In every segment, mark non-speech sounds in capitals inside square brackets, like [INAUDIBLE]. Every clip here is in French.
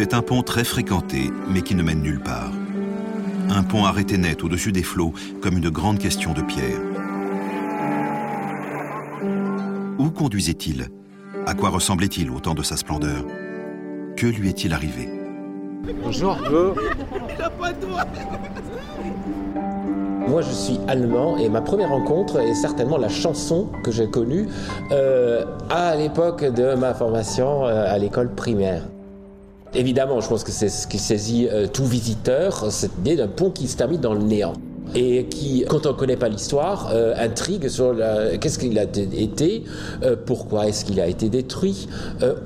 C'est un pont très fréquenté, mais qui ne mène nulle part. Un pont arrêté net au-dessus des flots, comme une grande question de pierre. Où conduisait-il? À quoi ressemblait-il au temps de sa splendeur? Que lui est-il arrivé? Bonjour. Moi, je suis allemand et ma première rencontre est certainement la chanson que j'ai connue euh, à l'époque de ma formation euh, à l'école primaire. Évidemment, je pense que c'est ce qui saisit euh, tout visiteur, cette idée d'un pont qui se termine dans le néant et qui, quand on ne connaît pas l'histoire, intrigue sur qu'est-ce qu'il a été, pourquoi est-ce qu'il a été détruit,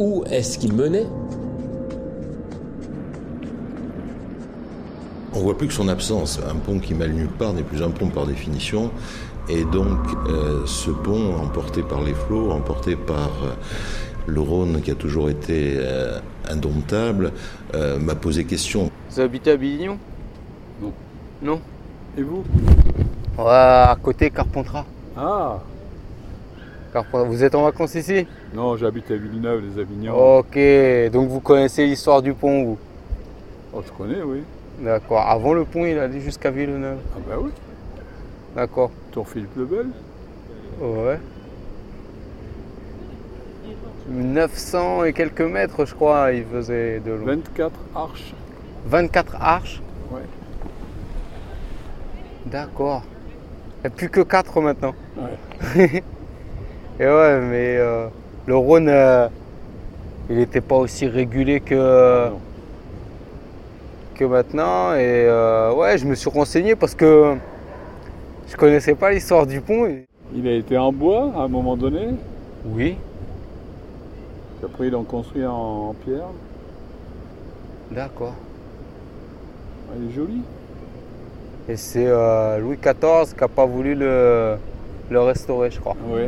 où est-ce qu'il menait. On voit plus que son absence. Un pont qui mêle nulle part n'est plus un pont par définition. Et donc, euh, ce pont, emporté par les flots, emporté par euh, le Rhône qui a toujours été euh, indomptable, m'a posé question. Vous habitez à Billignon? Non. Non? Et vous? Ouais, à côté Carpentras. Ah Carpentras. Vous êtes en vacances ici? Non, j'habite à Villeneuve, les Avignons. Ok, donc vous connaissez l'histoire du pont, vous? Oh, je connais, oui. D'accord. Avant le pont, il allait jusqu'à Villeneuve. Ah bah oui. D'accord. Tour Philippe Lebel Ouais. 900 et quelques mètres, je crois, il faisait de long. 24 arches. 24 arches Ouais. D'accord. Il n'y a plus que 4 maintenant. Ouais. [LAUGHS] et ouais, mais euh, le Rhône, euh, il n'était pas aussi régulé que, Non. que maintenant. Et euh, ouais, je me suis renseigné parce que je connaissais pas l'histoire du pont. Il a été en bois à un moment donné? Oui, puis Après, ils l'ont construit en, en pierre. d'accord. Il est joli. Et c'est euh, Louis XIV qui n'a pas voulu le, le restaurer, je crois. Oui.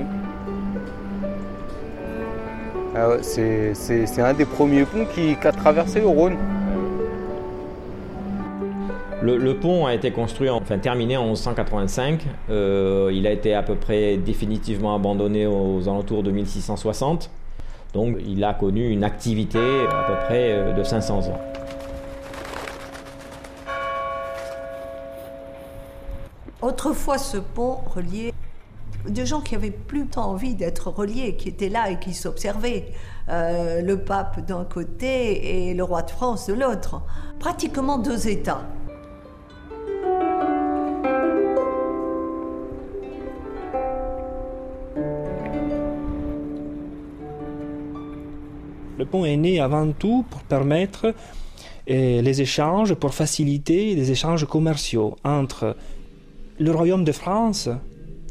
Ah c'est, c'est- c'est un des premiers ponts qui, qui a traversé le Rhône. Le, le pont a été construit, en- enfin terminé en 1185. Euh, il a été à peu près définitivement abandonné aux alentours de 1660. Donc il a connu une activité à peu près euh, de 500 ans. Autrefois, ce pont reliait de gens qui avaient plus tant envie d'être reliés, qui étaient là et qui s'observaient. Euh, le pape d'un côté et le roi de France de l'autre. Pratiquement deux États. Le pont est né avant tout pour permettre euh, les échanges, pour faciliter les échanges commerciaux entre le royaume de France,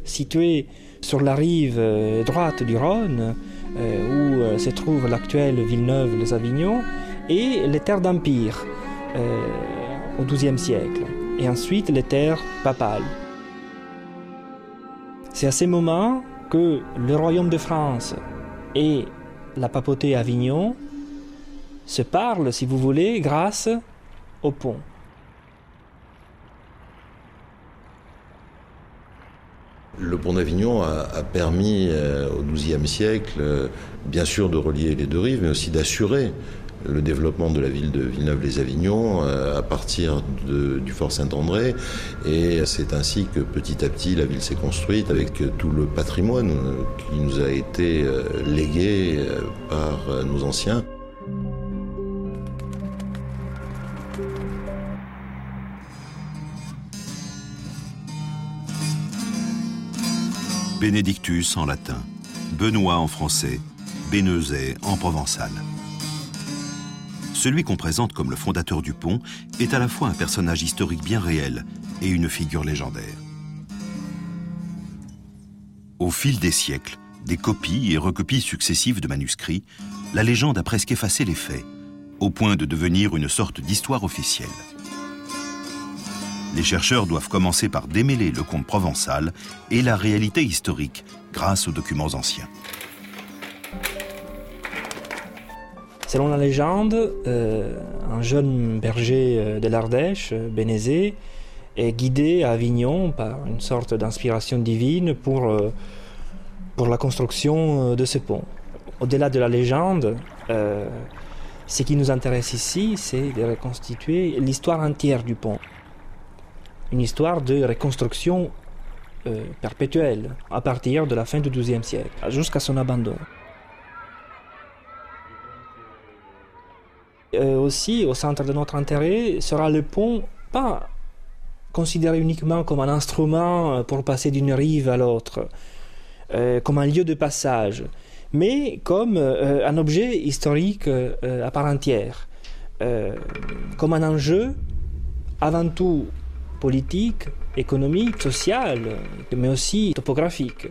situé sur la rive euh, droite du Rhône, euh, où euh, se trouve l'actuelle Villeneuve-les-Avignon, et les terres d'Empire au XIIe siècle, et ensuite les terres papales. C'est à ces moments que le royaume de France et la papauté Avignon se parlent, si vous voulez, grâce au pont. Le pont d'Avignon a, a permis euh, au XIIe siècle, euh, bien sûr, de relier les deux rives, mais aussi d'assurer le développement de la ville de Villeneuve-les-Avignon euh, à partir du fort Saint-André. Et c'est ainsi que petit à petit la ville s'est construite avec tout le patrimoine euh, qui nous a été euh, légué par nos anciens. Benedictus en latin, Benoît en français, Bénezet en provençal. Celui qu'on présente comme le fondateur du pont est à la fois un personnage historique bien réel et une figure légendaire. Au fil des siècles, des copies et recopies successives de manuscrits, la légende a presque effacé les faits, au point de devenir une sorte d'histoire officielle. Les chercheurs doivent commencer par démêler le conte provençal et la réalité historique grâce aux documents anciens. Selon la légende, euh, un jeune berger euh, de l'Ardèche, euh, Bénézé, est guidé à Avignon par une sorte d'inspiration divine pour, la construction de ce pont. Au-delà de la légende, Ce qui nous intéresse ici, c'est de reconstituer l'histoire entière du pont. Une histoire de reconstruction perpétuelle, à partir de la fin du XIIe siècle, jusqu'à son abandon. Euh, aussi, au centre de notre intérêt sera le pont, pas considéré uniquement comme un instrument pour passer d'une rive à l'autre, euh, comme un lieu de passage, mais comme euh, un objet historique à part entière, comme un enjeu avant tout politique, économique, social, mais aussi topographique.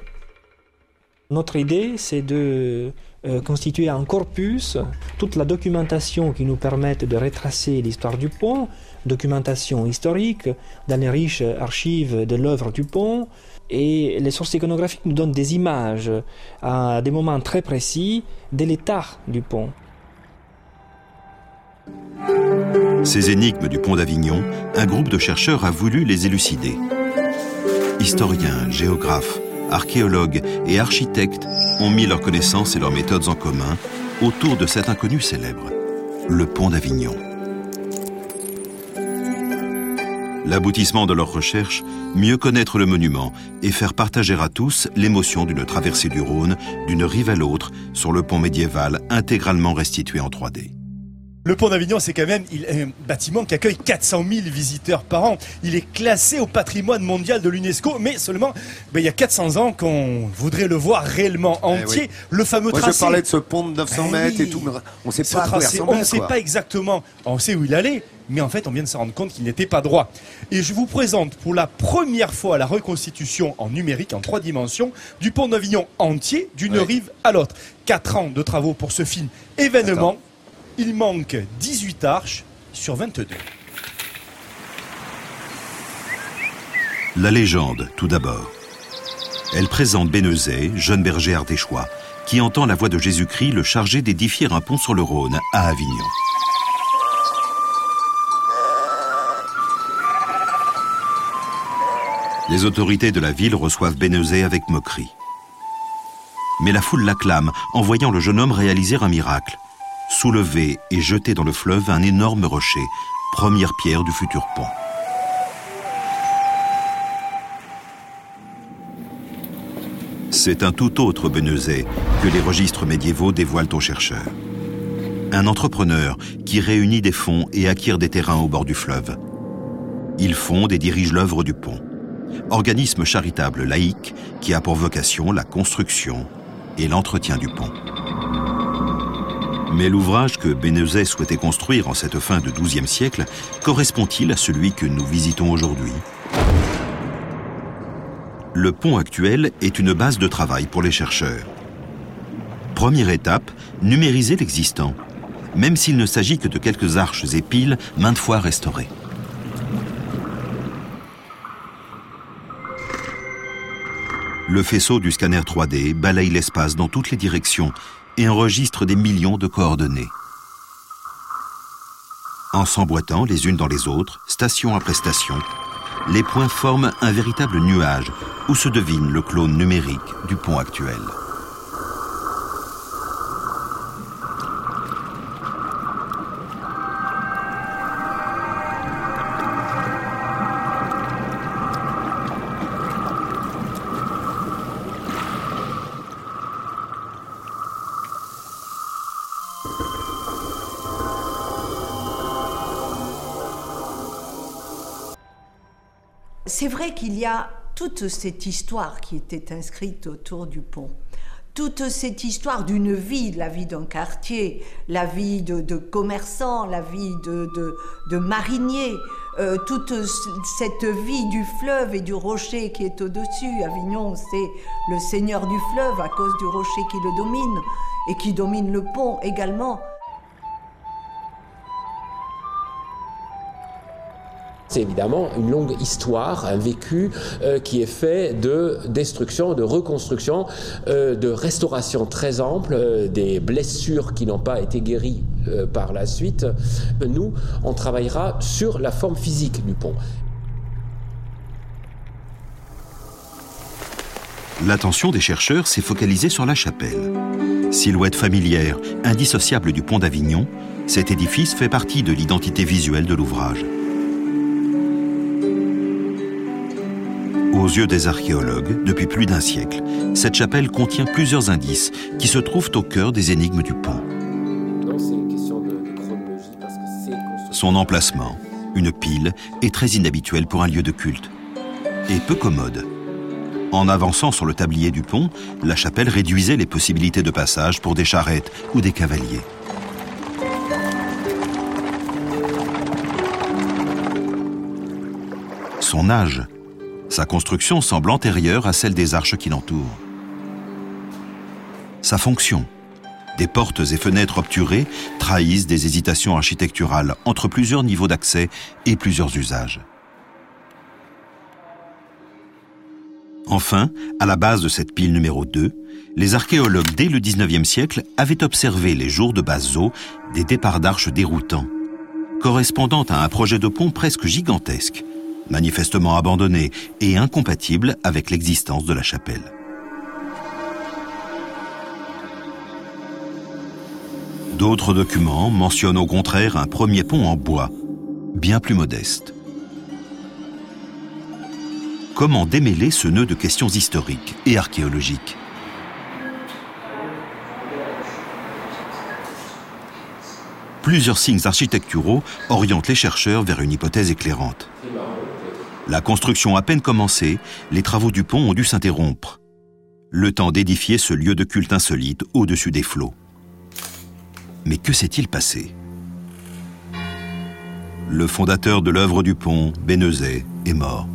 Notre idée, c'est de euh, constituer un corpus, toute la documentation qui nous permette de retracer l'histoire du pont, documentation historique, dans les riches archives de l'œuvre du pont, et les sources iconographiques nous donnent des images à des moments très précis de l'état du pont. Ces énigmes du pont d'Avignon, un groupe de chercheurs a voulu les élucider. Historiens, géographes, archéologues et architectes ont mis leurs connaissances et leurs méthodes en commun autour de cet inconnu célèbre, le pont d'Avignon. L'aboutissement de leurs recherches, mieux connaître le monument et faire partager à tous l'émotion d'une traversée du Rhône d'une rive à l'autre sur le pont médiéval intégralement restitué en 3D. Le pont d'Avignon, c'est quand même un bâtiment qui accueille 400 000 visiteurs par an. Il est classé au patrimoine mondial de l'UNESCO, mais seulement ben, il y a 400 ans qu'on voudrait le voir réellement eh entier. Le fameux Moi, tracé. Je parlais de ce pont de 900 eh mètres et tout, mais on ne sait pas On ne sait pas exactement. On sait où il allait, mais en fait, on vient de se rendre compte qu'il n'était pas droit. Et je vous présente pour la première fois la reconstitution en numérique, en trois dimensions, du pont d'Avignon entier, d'une rive à l'autre. Quatre ans de travaux pour ce film événement il manque 18 arches sur 22. La légende, tout d'abord. Elle présente Bénezet, jeune berger ardéchois, qui entend la voix de Jésus-Christ le charger d'édifier un pont sur le Rhône à Avignon. Les autorités de la ville reçoivent Bénezet avec moquerie. Mais la foule l'acclame en voyant le jeune homme réaliser un miracle soulever et jeter dans le fleuve un énorme rocher, première pierre du futur pont. C'est un tout autre Benezet que les registres médiévaux dévoilent aux chercheurs. Un entrepreneur qui réunit des fonds et acquiert des terrains au bord du fleuve. Il fonde et dirige l'œuvre du pont, organisme charitable laïque qui a pour vocation la construction et l'entretien du pont. Mais l'ouvrage que Bénezet souhaitait construire en cette fin de XIIe siècle correspond-il à celui que nous visitons aujourd'hui? Le pont actuel est une base de travail pour les chercheurs. Première étape, numériser l'existant, même s'il ne s'agit que de quelques arches et piles maintes fois restaurées. Le faisceau du scanner 3D balaye l'espace dans toutes les directions et enregistre des millions de coordonnées. En s'emboîtant les unes dans les autres, station après station, les points forment un véritable nuage où se devine le clone numérique du pont actuel. Qu'il y a toute cette histoire qui était inscrite autour du pont. Toute cette histoire d'une vie, la vie d'un quartier, la vie de, commerçants, la vie de, de, mariniers, euh, toute cette vie du fleuve et du rocher qui est au-dessus. Avignon, c'est le seigneur du fleuve à cause du rocher qui le domine et qui domine le pont également. C'est évidemment une longue histoire, un vécu euh, qui est fait de destruction, de reconstruction, euh, de restauration très ample, euh, des blessures qui n'ont pas été guéries par la suite. Nous, on travaillera sur la forme physique du pont. L'attention des chercheurs s'est focalisée sur la chapelle. Silhouette familière, indissociable du pont d'Avignon, Cet édifice fait partie de l'identité visuelle de l'ouvrage. Aux yeux des archéologues, depuis plus d'un siècle, cette chapelle contient plusieurs indices qui se trouvent au cœur des énigmes du pont. Son emplacement, une pile, est très inhabituel pour un lieu de culte et peu commode. En avançant sur le tablier du pont, la chapelle réduisait les possibilités de passage pour des charrettes ou des cavaliers. Son âge, sa construction semble antérieure à celle des arches qui l'entourent. Sa fonction, des portes et fenêtres obturées trahissent des hésitations architecturales entre plusieurs niveaux d'accès et plusieurs usages. Enfin, à la base de cette pile numéro 2, les archéologues dès le 19e siècle avaient observé les jours de basse eau des départs d'arches déroutants, correspondant à un projet de pont presque gigantesque, manifestement abandonné et incompatible avec l'existence de la chapelle. D'autres documents mentionnent au contraire un premier pont en bois, bien plus modeste. Comment démêler ce nœud de questions historiques et archéologiques? Plusieurs signes architecturaux orientent les chercheurs vers une hypothèse éclairante. La construction à peine commencée, les travaux du pont ont dû s'interrompre. Le temps d'édifier ce lieu de culte insolite au-dessus des flots. Mais que s'est-il passé? Le fondateur de l'œuvre du pont, Bénezet, est mort.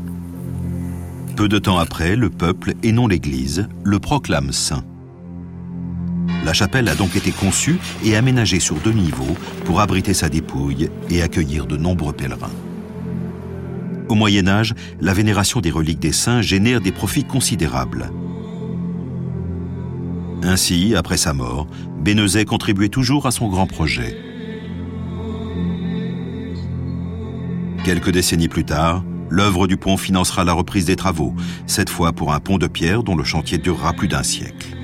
Peu de temps après, le peuple, et non l'Église, le proclame saint. La chapelle a donc été conçue et aménagée sur deux niveaux pour abriter sa dépouille et accueillir de nombreux pèlerins. Au Moyen Âge, la vénération des reliques des saints génère des profits considérables. Ainsi, après sa mort, Bénezet contribuait toujours à son grand projet. Quelques décennies plus tard, l'œuvre du pont financera la reprise des travaux, cette fois pour un pont de pierre dont le chantier durera plus d'un siècle.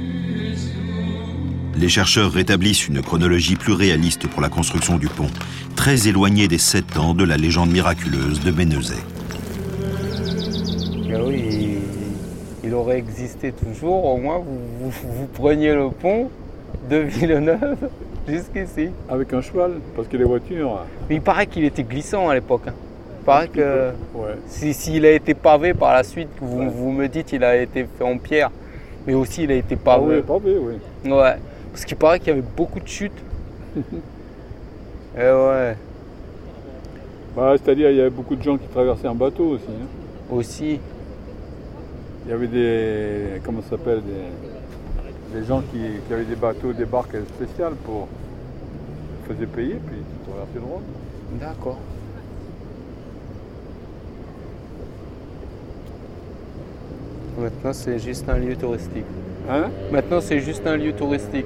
Les chercheurs rétablissent une chronologie plus réaliste pour la construction du pont, très éloignée des sept ans de la légende miraculeuse de Bénezet. Oui, il, il aurait existé toujours, au moins vous, vous- vous preniez le pont de Villeneuve [LAUGHS] jusqu'ici. Avec un cheval, parce que les voitures. Mais il paraît qu'il était glissant à l'époque. hein. Il paraît que Ouais. si- s'il a été pavé par la suite, vous, vous me dites il a été fait en pierre, mais aussi il a été Ah oui, pavé. pavé, oui. Ouais, parce qu'il paraît qu'il y avait beaucoup de chutes. Et ouais, Bah, C'est-à-dire, il y avait beaucoup de gens qui traversaient en bateau aussi. hein. aussi. Il y avait des. Comment ça s'appelle des, des gens qui, qui avaient des bateaux, des barques spéciales pour. Ils faisaient payer, puis ils traversaient le Rhône. D'accord. Maintenant c'est juste un lieu touristique. Hein? Maintenant c'est juste un lieu touristique.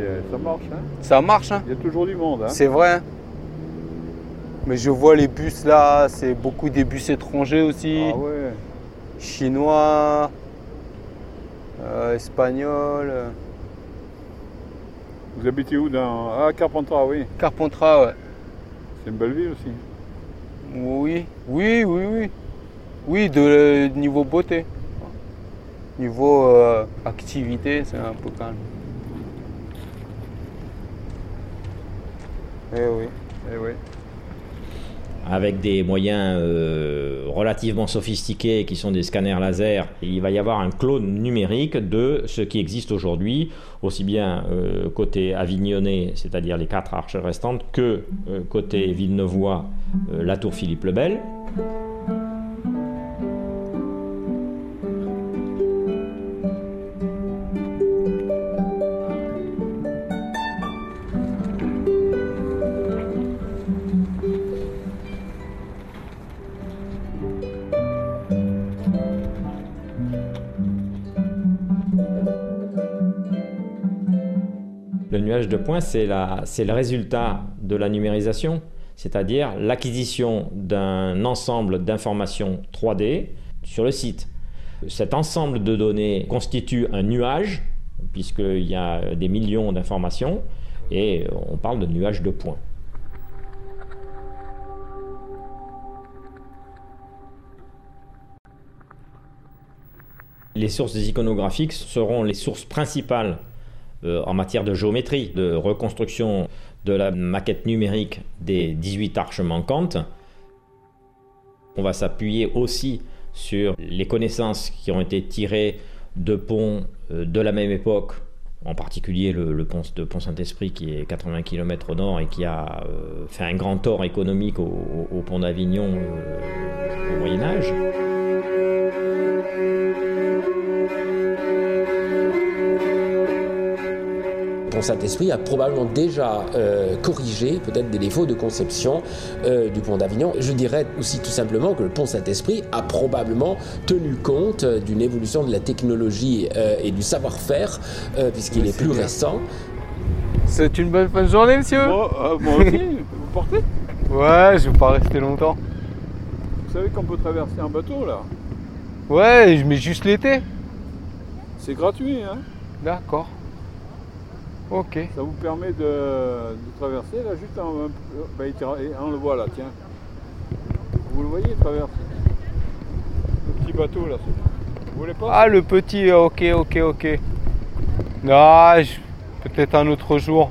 Euh, ça marche, hein Ça marche, hein Il y a toujours du monde, hein C'est vrai. hein. Mais je vois les bus là, c'est beaucoup des bus étrangers aussi. Ah ouais. Chinois, euh, espagnols, euh, Vous habitez où dans... Ah, Carpentras, oui. Carpentras, ouais. C'est une belle ville aussi. Oui, oui, oui, oui. Oui, de euh, niveau beauté. Niveau euh, activité, c'est un peu calme. Eh oui. Eh oui. avec des moyens euh, relativement sophistiqués qui sont des scanners laser, il va y avoir un clone numérique de ce qui existe aujourd'hui, aussi bien euh, côté avignonnais, c'est-à-dire les quatre arches restantes, que euh, côté villeneuvois, euh, la tour Philippe le Bel. nuage de points, c'est le résultat de la numérisation, c'est-à-dire l'acquisition d'un ensemble d'informations 3D sur le site. Cet ensemble de données constitue un nuage, puisqu'il y a des millions d'informations, et on parle de nuage de points. Les sources iconographiques seront les sources principales euh, en matière de géométrie, de reconstruction de la maquette numérique des 18 arches manquantes. On va s'appuyer aussi sur les connaissances qui ont été tirées de ponts euh, de la même époque, en particulier le, pont de Pont Saint-Esprit qui est 80 km au nord et qui a euh, fait un grand tort économique au, pont d'Avignon au Moyen Âge. Saint-Esprit a probablement déjà euh, corrigé peut-être des défauts de conception euh, du pont d'Avignon. Je dirais aussi tout simplement que le pont Saint-Esprit a probablement tenu compte d'une évolution de la technologie euh, et du savoir-faire puisqu'il est, plus récent. C'est une bonne fin de journée, monsieur Moi, moi aussi, [LAUGHS] vous portez Ouais, je vais pas rester longtemps. Vous savez qu'on peut traverser un bateau là Ouais, mais juste l'été. C'est gratuit, hein D'accord. Ok. Ça vous permet de, traverser là, juste un, bah, on le voit là, tiens. Vous le voyez, traverser. Le petit bateau là. Vous voulez pas? Ah, le petit, euh, ok, ok, ok. Non, peut-être un autre jour.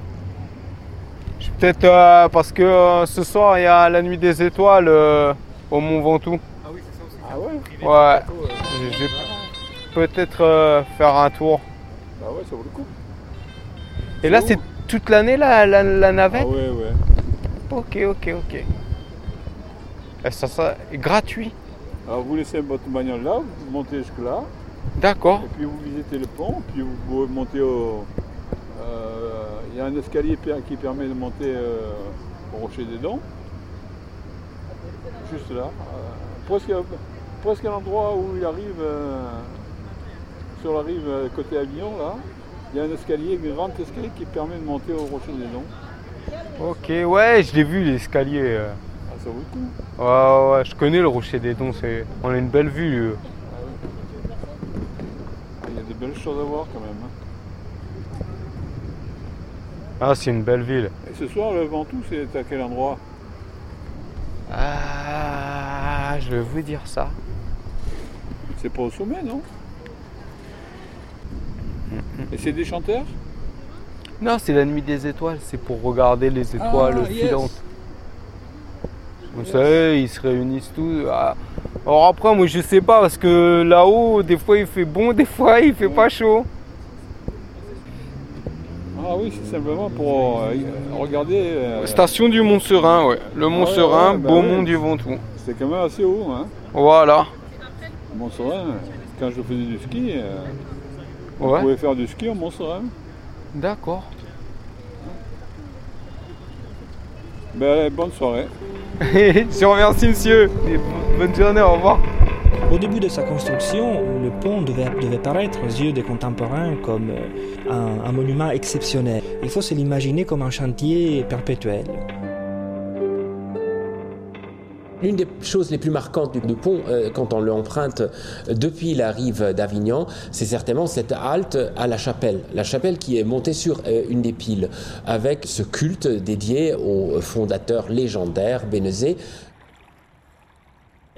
Peut-être euh, parce que euh, ce soir il y a la nuit des étoiles au Mont Ventoux. Ah oui, c'est ça aussi. Ah ouais? Ouais. Je vais peut-être faire un tour. Bah ouais, ça vaut le coup. Et là, c'est toute l'année la, la, navette Ah ouais, ouais. Ok, ok, ok. Et ça, ça est gratuit. Alors vous laissez votre bagnole là, vous montez jusque là. D'accord. Et puis vous visitez le pont, puis vous montez au. Euh, il y a un escalier qui permet de monter euh, au Rocher des Dents. Juste là. Euh, presque, presque à l'endroit où il arrive, sur la rive côté Avignon là. Il y a un escalier, un grand escalier qui permet de monter au Rocher des Dons. Ok, ouais, je l'ai vu l'escalier. Euh. Ah, ça vaut le coup. Ouais, ouais, je connais le Rocher des Dons, on a une belle vue. Ah, il y a des belles choses à voir quand même. Hein. Ah, c'est une belle ville. Et ce soir, le Ventoux, c'est à quel endroit? Ah, je vais vous dire ça. C'est pas au sommet, non? Et c'est des chanteurs Non, c'est la nuit des étoiles, c'est pour regarder les étoiles ah, filantes. Vous savez, ils se réunissent tous. Ah. Alors après, moi je sais pas, parce que là-haut, des fois il fait bon, des fois il fait pas chaud. Ah oui, c'est simplement pour euh, regarder. Euh, Station du Mont Serein, ouais. Le Mont Serein, bah Beaumont du Ventoux. C'est quand même assez haut, hein. Voilà. Mont Serein, quand je faisais du ski, euh, vous pouvez faire du ski en Mont-Serein. D'accord. Ben, bonne soirée. [LAUGHS] Je vous remercie, monsieur. bonne journée, au revoir. Au début de sa construction, le pont devait, devait paraître aux yeux des contemporains comme euh, un, un monument exceptionnel. Il faut se l'imaginer comme un chantier perpétuel. L'une des choses les plus marquantes du, pont, euh, quand on l'emprunte depuis la rive d'Avignon, c'est certainement cette halte à la chapelle. La chapelle qui est montée sur euh, une des piles, avec ce culte dédié au fondateur légendaire Bénezet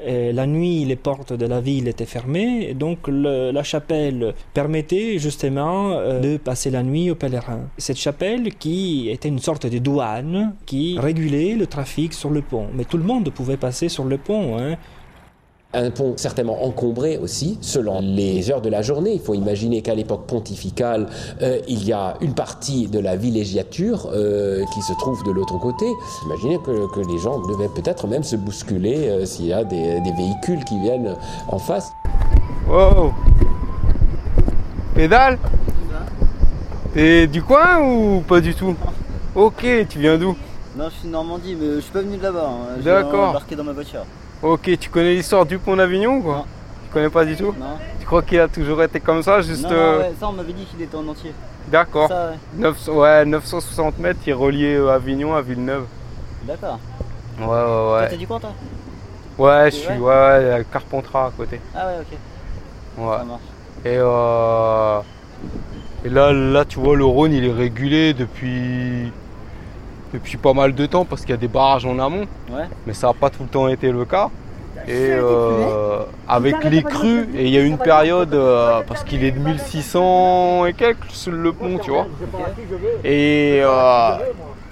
la nuit, les portes de la ville étaient fermées, donc la chapelle permettait justement euh, de passer la nuit aux pèlerins. Cette chapelle qui était une sorte de douane qui régulait le trafic sur le pont. Mais tout le monde pouvait passer sur le pont. Hein. Un pont certainement encombré aussi, selon les heures de la journée. Il faut imaginer qu'à l'époque pontificale, euh, il y a une partie de la villégiature euh, qui se trouve de l'autre côté. Imaginez que, que, les gens devaient peut-être même se bousculer euh, s'il y a des, des, véhicules qui viennent en face. Wow Pédale? T'es du coin ou pas du tout? Ok, tu viens d'où? Non, je suis de Normandie, mais je suis pas venu de là-bas. Hein. D'accord. embarqué dans ma voiture. Ok, tu connais l'histoire du pont d'Avignon ou quoi Non. Tu connais pas du tout Non. Tu crois qu'il a toujours été comme ça juste Non, non euh, ouais, ça on m'avait dit qu'il était en entier. D'accord. Ouais. ouais. 960 mètres, il est relié euh, Avignon à Villeneuve. D'accord. Ouais, ouais, ouais. T'as dit quoi toi? Ouais, je suis ouais, à Carpentras à côté. Ah ouais, ok. Ouais. Ça marche. Et, euh... Et là, là, tu vois, le Rhône, il est régulé depuis depuis pas mal de temps parce qu'il y a des barrages en amont. Ouais. Mais ça n'a pas tout le temps été le cas. Et euh, avec les crues. Et il y a une période, euh, parce qu'il est de 1600 et quelques, le pont, tu vois. Et euh,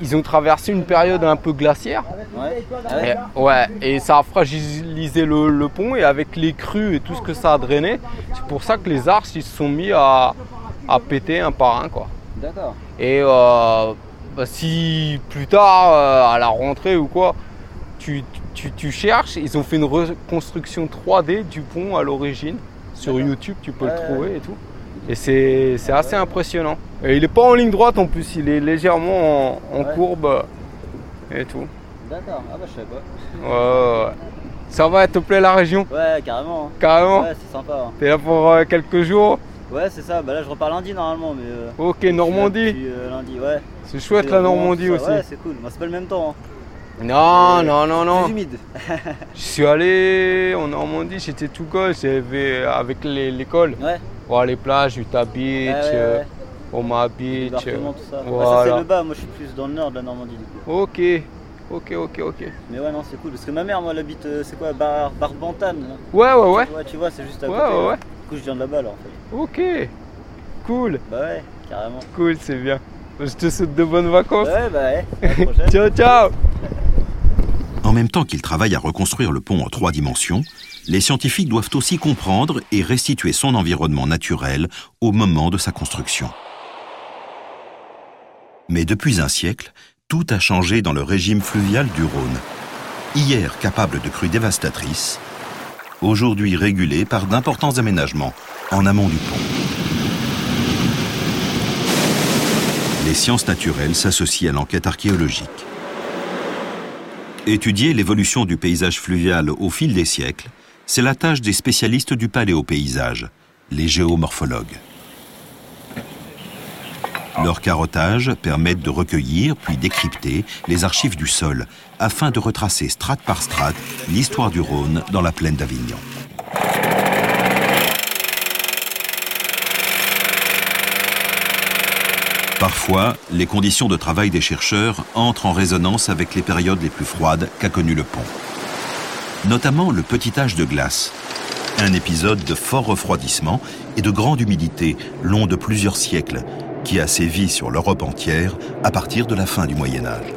ils ont traversé une période un peu glaciaire. Ouais. Et, ouais. ouais, et ça a fragilisé le, le pont et avec les crues et tout ce que ça a drainé, c'est pour ça que les arches ils se sont mis à, à péter un par un quoi. D'accord. Et si plus tard euh, à la rentrée ou quoi, tu, tu- tu cherches, ils ont fait une reconstruction 3D du pont à l'origine. Sur YouTube, tu peux Ouais, le trouver et tout. Et c'est c'est assez impressionnant. Et il n'est pas en ligne droite en plus, il est légèrement en, en Ouais. courbe euh, et tout. D'accord. Ah bah je savais pas. Ouais, ouais. Ça va, elle te plaît la région? Ouais, carrément. hein. Carrément? Ouais, c'est sympa. hein. T'es là pour euh, quelques jours? Ouais, c'est ça. Bah là, je repars lundi normalement, mais. euh, Ok, Normandie. depuis, euh, lundi, ouais. C'est chouette Et la Normandie aussi. Ouais, c'est cool. Bah, c'est pas le même temps. hein. Non, non, non, non. Plus humide. [LAUGHS] Je suis allé en Normandie, j'étais tout gosse, j'avais avec les- l'école. Ouais. Voir les plages, Utah Beach, Ouais, ouais, euh, ouais. Omaha Beach. tout ça. Bah, ça, Voilà. c'est le bas. Moi, je suis plus dans le nord de la Normandie, du coup. Ok, ok, ok, ok. Mais ouais, non, c'est cool. Parce que ma mère, moi, elle habite, euh, c'est quoi, Bar Barbantane. là. Ouais, ouais, ouais. Ouais, tu vois, c'est juste à Ouais, côté. ouais, ouais. Coup, je viens de là-bas, là, en fait. Ok, cool, Bah ouais, carrément. cool, c'est bien. Je te souhaite de bonnes vacances. Ouais, bah ouais. À la [LAUGHS] prochaine. ciao, ciao En même temps qu'ils travaillent à reconstruire le pont en trois dimensions, les scientifiques doivent aussi comprendre et restituer son environnement naturel au moment de sa construction. Mais depuis un siècle, tout a changé dans le régime fluvial du Rhône. Hier capable de crues dévastatrices, aujourd'hui régulé par d'importants aménagements en amont du pont. Les sciences naturelles s'associent à l'enquête archéologique. Étudier l'évolution du paysage fluvial au fil des siècles, c'est la tâche des spécialistes du paléopaysage, les géomorphologues. Leur carottage permet de recueillir puis décrypter les archives du sol afin de retracer strate par strate l'histoire du Rhône dans la plaine d'Avignon. Parfois, les conditions de travail des chercheurs entrent en résonance avec les périodes les plus froides qu'a connu le pont. Notamment le petit âge de glace, un épisode de fort refroidissement et de grande humidité long de plusieurs siècles qui a sévi sur l'Europe entière à partir de la fin du Moyen Âge.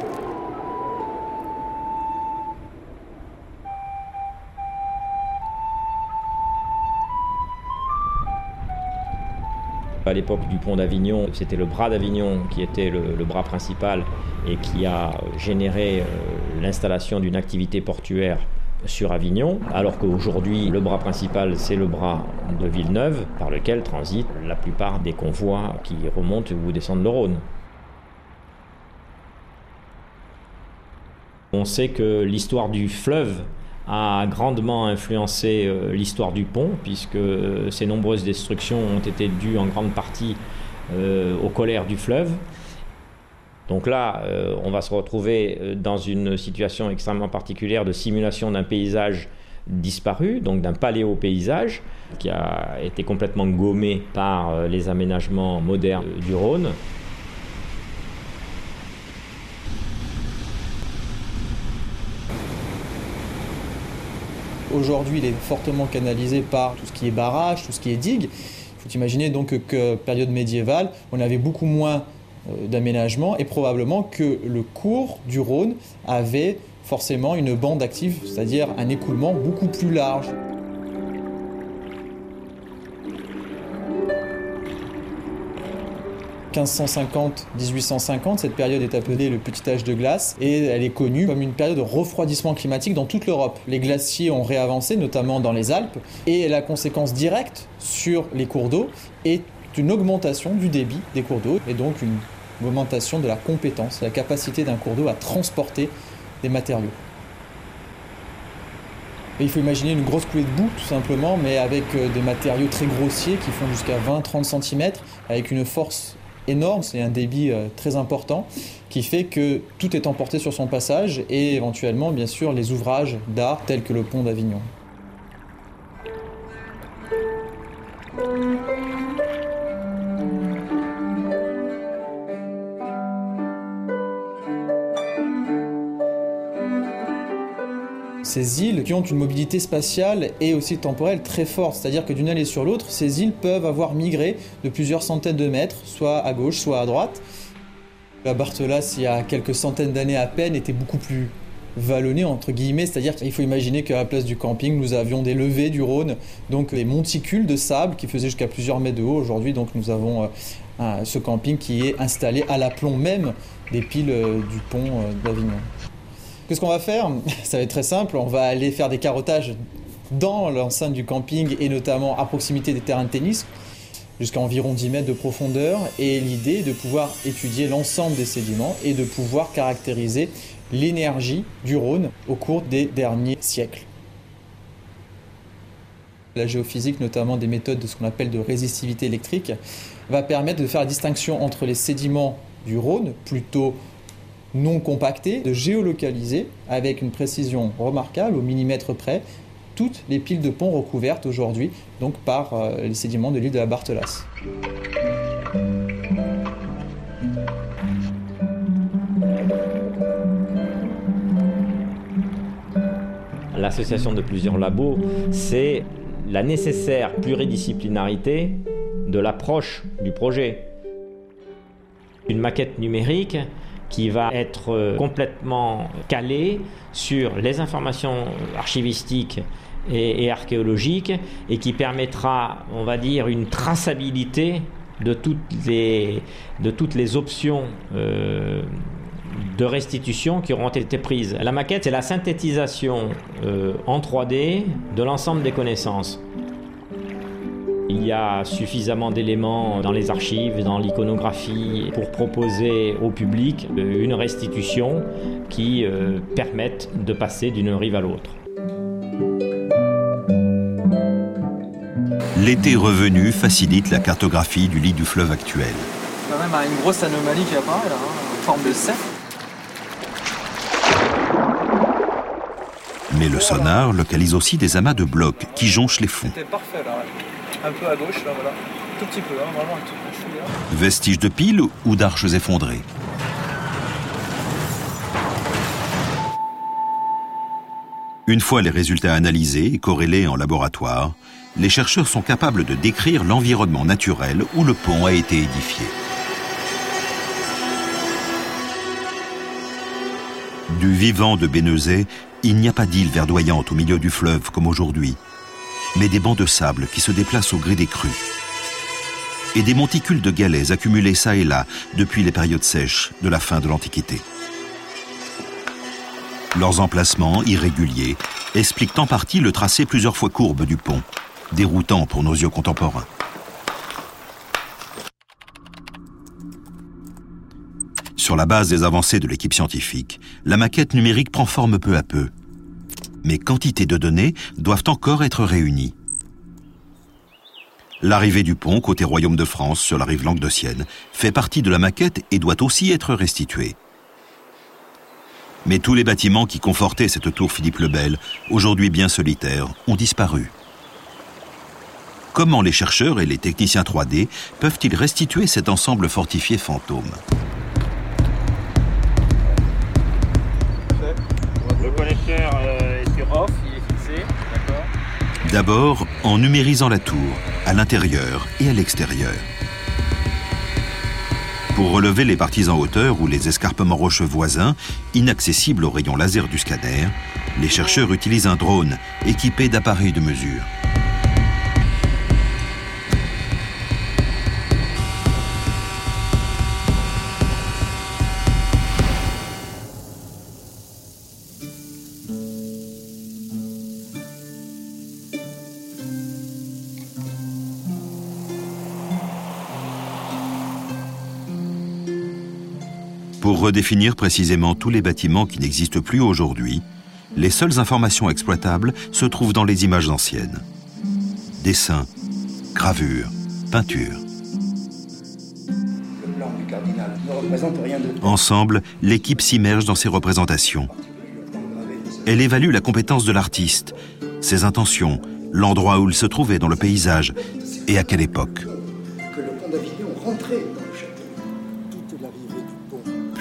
À l'époque du pont d'Avignon, c'était le bras d'Avignon qui était le, bras principal et qui a généré euh, l'installation d'une activité portuaire sur Avignon, alors qu'aujourd'hui le bras principal c'est le bras de Villeneuve par lequel transitent la plupart des convois qui remontent ou descendent le Rhône. On sait que l'histoire du fleuve a grandement influencé euh, l'histoire du pont, puisque euh, ces nombreuses destructions ont été dues en grande partie euh, aux colères du fleuve. Donc là, euh, on va se retrouver euh, dans une situation extrêmement particulière de simulation d'un paysage disparu, donc d'un paléopaysage qui a été complètement gommé par euh, les aménagements modernes du Rhône. Aujourd'hui, il est fortement canalisé par tout ce qui est barrage, tout ce qui est digue. Il faut imaginer donc que période médiévale, on avait beaucoup moins d'aménagement et probablement que le cours du Rhône avait forcément une bande active, c'est-à-dire un écoulement beaucoup plus large. « 1550-1850, cette période est appelée le petit âge de glace et elle est connue comme une période de refroidissement climatique dans toute l'Europe. Les glaciers ont réavancé, notamment dans les Alpes, et la conséquence directe sur les cours d'eau est une augmentation du débit des cours d'eau et donc une augmentation de la compétence, la capacité d'un cours d'eau à transporter des matériaux. Il faut imaginer une grosse coulée de boue tout simplement, mais avec euh, des matériaux très grossiers qui font jusqu'à 20-30 cm, avec une force énorme, c'est un débit euh, très important, qui fait que tout est emporté sur son passage et éventuellement bien sûr les ouvrages d'art tels que le pont d'Avignon. Ces îles qui ont une mobilité spatiale et aussi temporelle très forte. C'est-à-dire que d'une allée sur l'autre, ces îles peuvent avoir migré de plusieurs centaines de mètres, soit à gauche, soit à droite. La Barthelas, il y a quelques centaines d'années à peine, était beaucoup plus vallonné entre guillemets, c'est-à-dire qu'il faut imaginer qu'à la place du camping, nous avions des levées du Rhône, donc des monticules de sable qui faisaient jusqu'à plusieurs mètres de haut. Aujourd'hui, donc nous avons euh, ce camping qui est installé à l'aplomb même des piles euh, du pont euh, d'Avignon. Qu'est-ce qu'on va faire? [LAUGHS] Ça va être très simple, on va aller faire des carottages dans l'enceinte du camping et notamment à proximité des terrains de tennis jusqu'à environ 10 mètres de profondeur. Et l'idée est de pouvoir étudier l'ensemble des sédiments et de pouvoir caractériser l'énergie du Rhône au cours des derniers siècles. La géophysique, notamment des méthodes de ce qu'on appelle de résistivité électrique, va permettre de faire la distinction entre les sédiments du Rhône, plutôt non compactés, de géolocaliser avec une précision remarquable, au millimètre près, toutes les piles de ponts recouvertes aujourd'hui donc par euh, les sédiments de l'île de la Barthelas. L'association de plusieurs labos, c'est la nécessaire pluridisciplinarité de l'approche du projet. Une maquette numérique qui va être complètement calée sur les informations archivistiques et, archéologiques et qui permettra, on va dire, une traçabilité de toutes les, de toutes les options euh, de restitution qui auront été prises. La maquette, c'est la synthétisation euh, en 3D de l'ensemble des connaissances. Il y a suffisamment d'éléments dans les archives, dans l'iconographie, pour proposer au public euh, une restitution qui euh, permette de passer d'une rive à l'autre. L'été revenu facilite la cartographie du lit du fleuve actuel. Quand même une grosse anomalie qui apparaît là, hein, en forme de cercle. Mais le sonar localise aussi des amas de blocs qui jonchent les fonds. C'était parfait là, un peu à gauche là, voilà. Tout petit peu, hein, vraiment un tout petit peu. Vestiges de piles ou d'arches effondrées. Une fois les résultats analysés et corrélés en laboratoire, les chercheurs sont capables de décrire l'environnement naturel où le pont a été édifié. Du vivant de Bénezet, il n'y a pas d'île verdoyante au milieu du fleuve comme aujourd'hui, mais des bancs de sable qui se déplacent au gré des crues. Et des monticules de galets accumulés çà et là depuis les périodes sèches de la fin de l'Antiquité. Leurs emplacements irréguliers expliquent en partie le tracé plusieurs fois courbe du pont, déroutant pour nos yeux contemporains. Sur la base des avancées de l'équipe scientifique, la maquette numérique prend forme peu à peu. Mais quantité de données doivent encore être réunies. L'arrivée du pont côté Royaume de France sur la rive languedocienne fait partie de la maquette et doit aussi être restituée. Mais tous les bâtiments qui confortaient cette tour Philippe le Bel, aujourd'hui bien solitaire, ont disparu. Comment les chercheurs et les techniciens 3D peuvent-ils restituer cet ensemble fortifié fantôme? D'abord en numérisant la tour, à l'intérieur et à l'extérieur. Pour relever les parties en hauteur ou les escarpements rocheux voisins, inaccessibles aux rayons laser du scanner, les chercheurs utilisent un drone équipé d'appareils de mesure. Redéfinir précisément tous les bâtiments qui n'existent plus aujourd'hui, les seules informations exploitables se trouvent dans les images anciennes. Dessins, gravures, peintures. Ensemble, l'équipe s'immerge dans ces représentations. Elle évalue la compétence de l'artiste, ses intentions, l'endroit où il se trouvait dans le paysage et à quelle époque.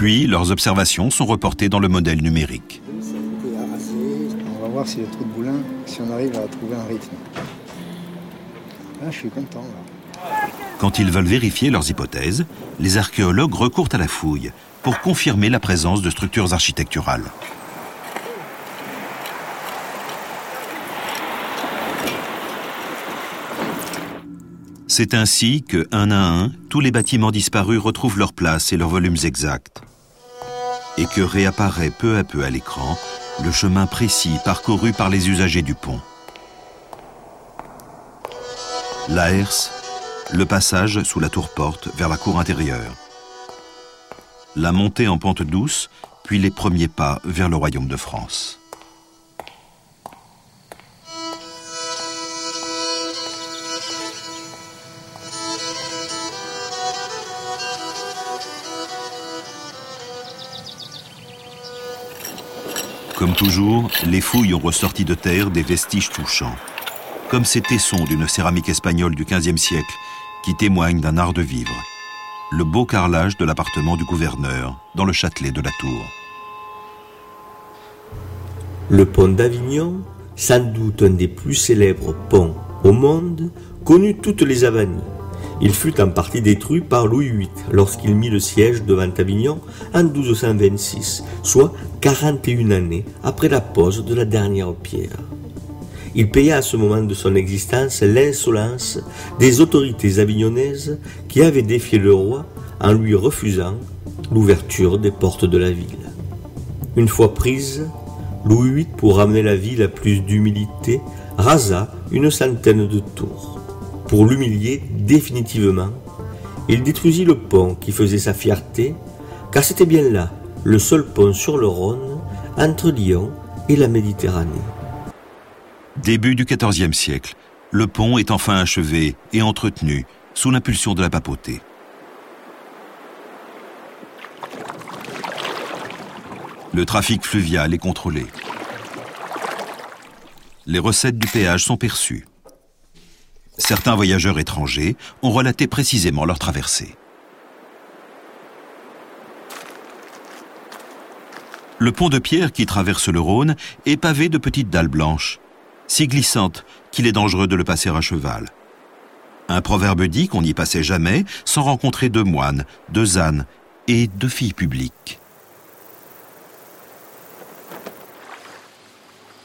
Puis, leurs observations sont reportées dans le modèle numérique. On va voir voir si le trou de boulin, si on arrive à trouver un rythme. Là, je suis content. Là. Quand ils veulent vérifier leurs hypothèses, les archéologues recourent à la fouille pour confirmer la présence de structures architecturales. C'est ainsi que, un à un, tous les bâtiments disparus retrouvent leur place et leurs volumes exacts. Et que réapparaît peu à peu à l'écran le chemin précis parcouru par les usagers du pont. L'Aers, le passage sous la tour-porte vers la cour intérieure. La montée en pente douce, puis les premiers pas vers le royaume de France. Comme toujours, les fouilles ont ressorti de terre des vestiges touchants, comme ces tessons d'une céramique espagnole du XVe siècle qui témoignent d'un art de vivre, le beau carrelage de l'appartement du gouverneur dans le châtelet de la Tour. Le pont d'Avignon, sans doute un des plus célèbres ponts au monde, connut toutes les avanies. Il fut en partie détruit par Louis VIII lorsqu'il mit le siège devant Avignon en 1226, soit 41 années après la pose de la dernière pierre. Il paya à ce moment de son existence l'insolence des autorités avignonnaises qui avaient défié le roi en lui refusant l'ouverture des portes de la ville. Une fois prise, Louis VIII, pour ramener la ville à plus d'humilité, rasa une centaine de tours. Pour l'humilier définitivement, il détruisit le pont qui faisait sa fierté, car c'était bien là le seul pont sur le Rhône entre Lyon et la Méditerranée. Début du XIVe siècle, le pont est enfin achevé et entretenu sous l'impulsion de la papauté. Le trafic fluvial est contrôlé. Les recettes du péage sont perçues. Certains voyageurs étrangers ont relaté précisément leur traversée. Le pont de pierre qui traverse le Rhône est pavé de petites dalles blanches, si glissantes qu'il est dangereux de le passer à cheval. Un proverbe dit qu'on n'y passait jamais sans rencontrer deux moines, deux ânes et deux filles publiques.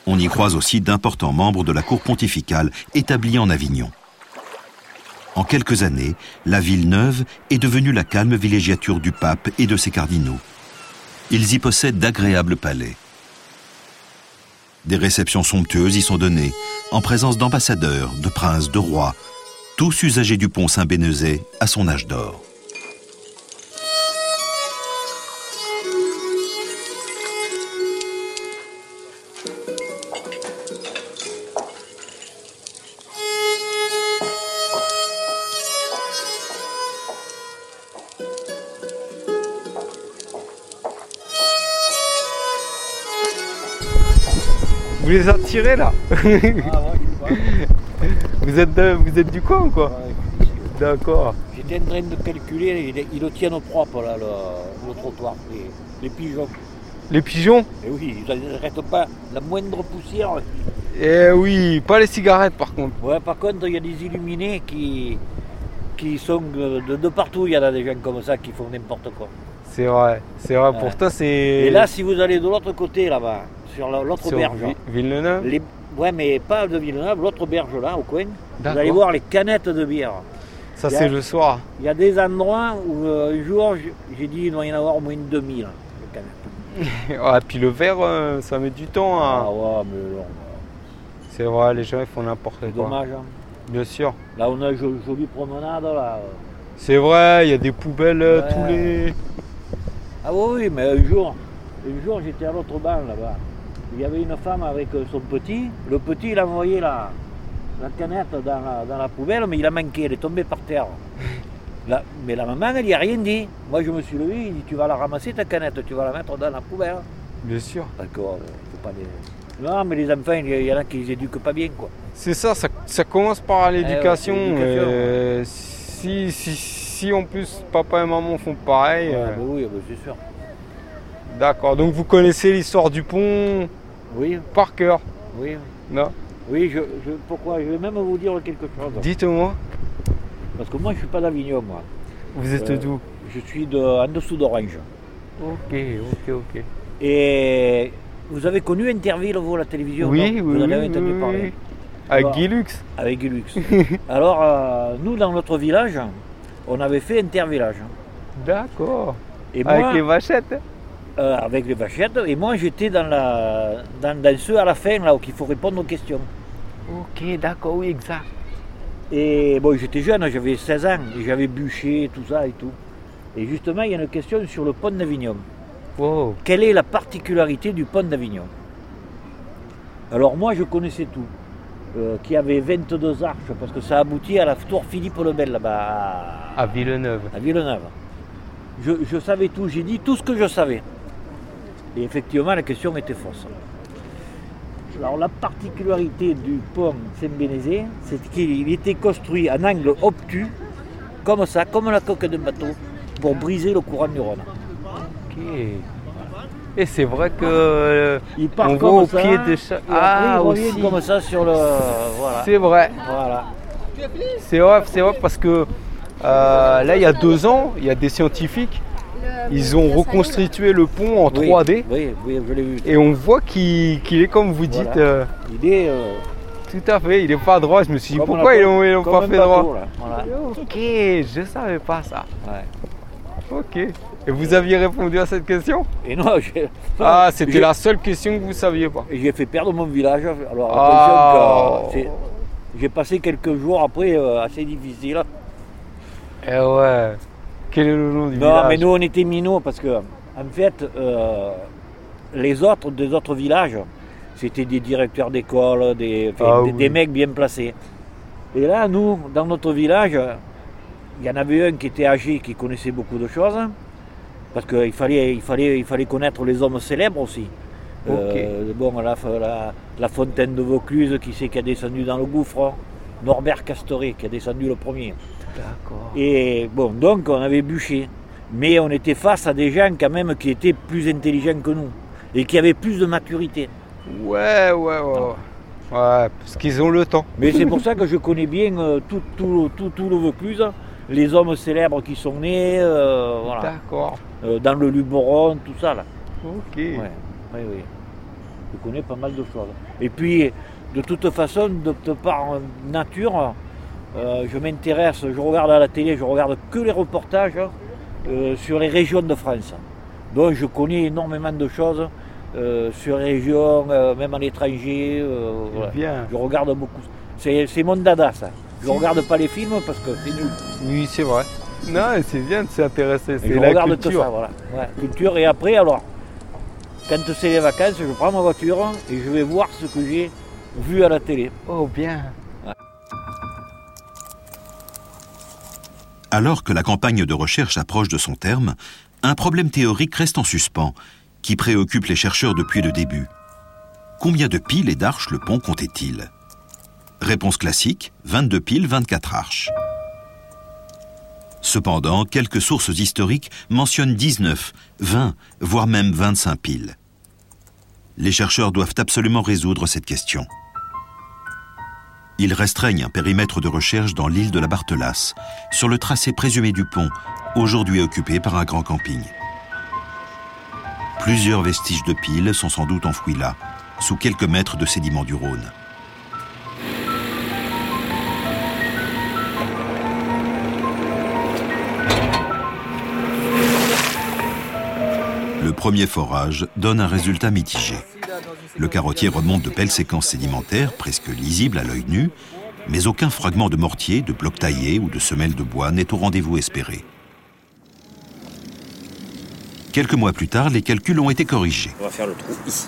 On y croise aussi d'importants membres de la cour pontificale établie en Avignon. En quelques années, la ville neuve est devenue la calme villégiature du pape et de ses cardinaux. Ils y possèdent d'agréables palais. Des réceptions somptueuses y sont données, en présence d'ambassadeurs, de princes, de rois, tous usagers du pont Saint-Bénézet à son âge d'or. Vous les attirez là [LAUGHS] vous, êtes de- vous êtes du coin quoi D'accord. J'étais en train de calculer, ils, ils le tiennent propre là, le, le trottoir, les, les pigeons. Les pigeons Et oui, ils n'arrêtent pas la moindre poussière. Eh oui, pas les cigarettes par contre. Ouais, par contre, il y a des illuminés qui, qui sont de, de partout. Il y en a des gens comme ça qui font n'importe quoi. C'est vrai, c'est vrai. Ouais. Pourtant c'est. Et là, si vous allez de l'autre côté là-bas, sur la- l'autre berge, Vi- Villeneuve les- ouais, mais pas de Villeneuve, l'autre berge là, au coin, vous allez voir les canettes de bière. Ça c'est le soir. Il y a des endroits où euh, un jour, j'ai- dit il doit y en avoir au moins une demi là, de canettes. [LAUGHS] Ah, puis le verre, euh, ça met du temps. hein. Ah ouais, mais non. C'est vrai, les gens ils font n'importe quoi. Dommage. hein. Bien sûr. Là, on a une jo- jolie promenade là. C'est vrai, il y a des poubelles euh, Ouais. tous les. Ah oui, oui, mais un jour, un jour j'étais à l'autre banc là-bas. Il y avait une femme avec euh, son petit. Le petit, il a envoyé la, la canette dans la, dans la poubelle, mais il a manqué, elle est tombée par terre. [LAUGHS] La- mais la maman, elle n'y a rien dit. Moi, je me suis levé, il dit Tu vas la ramasser ta canette, tu vas la mettre dans la poubelle. Bien sûr. D'accord, euh, faut pas les. Non, mais les enfants, il y, en a qui les éduquent pas bien, quoi. C'est ça, ça, ça commence par l'éducation. Eh ouais, l'éducation, euh, si, si, si en plus papa et maman font pareil. Ouais, euh, bah oui, bah c'est sûr. D'accord, donc vous connaissez l'histoire du pont Oui. par cœur. Oui. Non Oui, je, je- pourquoi? Je vais même vous dire quelque chose. Dites-moi. Parce que moi, je suis pas d'Avignon, moi. Vous êtes Euh, d'où? Je suis de, en dessous d'Orange. Ok, ok, ok. Et vous avez connu Interville, vous, la télévision? Oui, oui, Vous en avez entendu oui, parler oui. Avec Alors- Guy Lux Avec Guy Lux. [LAUGHS] Alors, euh, nous, dans notre village, on avait fait Intervillage. D'accord. Et Avec les vachettes Euh, avec les vachettes. Et moi, j'étais dans, la, dans, dans ceux à la fin, là, où il faut répondre aux questions. Ok, d'accord, oui, exact. Et bon, j'étais jeune, j'avais 16 ans, et j'avais bûché, tout ça et tout. Et justement, il y a une question sur le pont d'Avignon. Wow. Quelle est la particularité du pont d'Avignon? Alors moi, je connaissais tout. Euh, qui avait 22 arches, parce que ça aboutit à la tour Philippe le Bel, là-bas, À Villeneuve. à Villeneuve. Je, je savais tout, j'ai dit tout ce que je savais. Et effectivement, la question était fausse. Alors la particularité du pont Saint-Bénézé, c'est qu'il était construit en angle obtus, comme ça, comme la coque d'un bateau, pour briser le courant du Rhône. Et c'est vrai que euh, Il part on voit au ça, pied de chaque. après, il aussi. comme ça sur le. Voilà. C'est vrai. Voilà. C'est vrai, c'est vrai parce que euh, là, il y a deux ans, il y a des scientifiques, ils ont reconstitué le pont en Oui, 3D Oui, oui, je l'ai vu. et on voit qu'il est comme vous dites. Voilà. euh, Il est. euh, tout à fait, il est pas droit. Je me suis dit pourquoi ils l'ont pas fait bateau, droit. voilà. Ok, je savais pas ça. Ouais. Ok. Et vous aviez répondu à cette question? Et non, j'ai. Ah, c'était la seule question que vous saviez pas. Et j'ai fait perdre mon village. Alors Ah. attention que c'est- j'ai passé quelques jours après euh, assez difficiles. Eh ouais. Quel est le nom du Non, village mais nous on était minots parce que en fait, euh, les autres des autres villages, c'était des directeurs d'école, des, Ah des, oui. des mecs bien placés. Et là, nous, dans notre village, il y en avait un qui était âgé, qui connaissait beaucoup de choses, parce qu'il fallait, il fallait, il fallait connaître les hommes célèbres aussi. Euh, bon, la, la- la fontaine de Vaucluse, qui c'est qui a descendu dans le gouffre? Norbert Castoret, qui a descendu le premier. D'accord. Et bon, donc on avait bûché. Mais on était face à des gens quand même qui étaient plus intelligents que nous et qui avaient plus de maturité. Ouais, ouais, ouais. Ouais, Ouais, parce qu'ils ont le temps. Mais c'est pour ça que je connais bien euh, tout, tout, tout, tout le Vaucluse, les hommes célèbres qui sont nés, euh, voilà. D'accord. Euh, dans le Luberon, tout ça là. Ok. Ouais, oui, oui. Je connais pas mal de choses. Et puis, de toute façon, de, de par euh, nature, euh, je m'intéresse, je regarde à la télé, je regarde que les reportages euh, sur les régions de France. Donc je connais énormément de choses euh, sur les régions, même à l'étranger. voilà. bien. Je regarde beaucoup. C'est mon dada ça. Je regarde pas les films parce que c'est nul. Oui, c'est vrai. Non, c'est bien de s'intéresser. Et C'est je la regarde culture. que ça, voilà. Ouais, culture. Et après, alors, quand c'est les vacances, je prends ma voiture et je vais voir ce que j'ai vu à la télé. Oh, bien. Alors que la campagne de recherche approche de son terme, un problème théorique reste en suspens, qui préoccupe les chercheurs depuis le début. Combien de piles et d'arches le pont comptait-il? Réponse classique, 22 piles, 24 arches. Cependant, quelques sources historiques mentionnent 19, 20, voire même 25 piles. Les chercheurs doivent absolument résoudre cette question. Ils restreignent un périmètre de recherche dans l'île de la Barthelasse, sur le tracé présumé du pont, aujourd'hui occupé par un grand camping. Plusieurs vestiges de piles sont sans doute enfouis là, sous quelques mètres de sédiments du Rhône. Le premier forage donne un résultat mitigé. Le carottier remonte de belles séquences sédimentaires, presque lisibles à l'œil nu, mais aucun fragment de mortier, de bloc taillé ou de semelle de bois n'est au rendez-vous espéré. Quelques mois plus tard, les calculs ont été corrigés. On va faire le trou ici.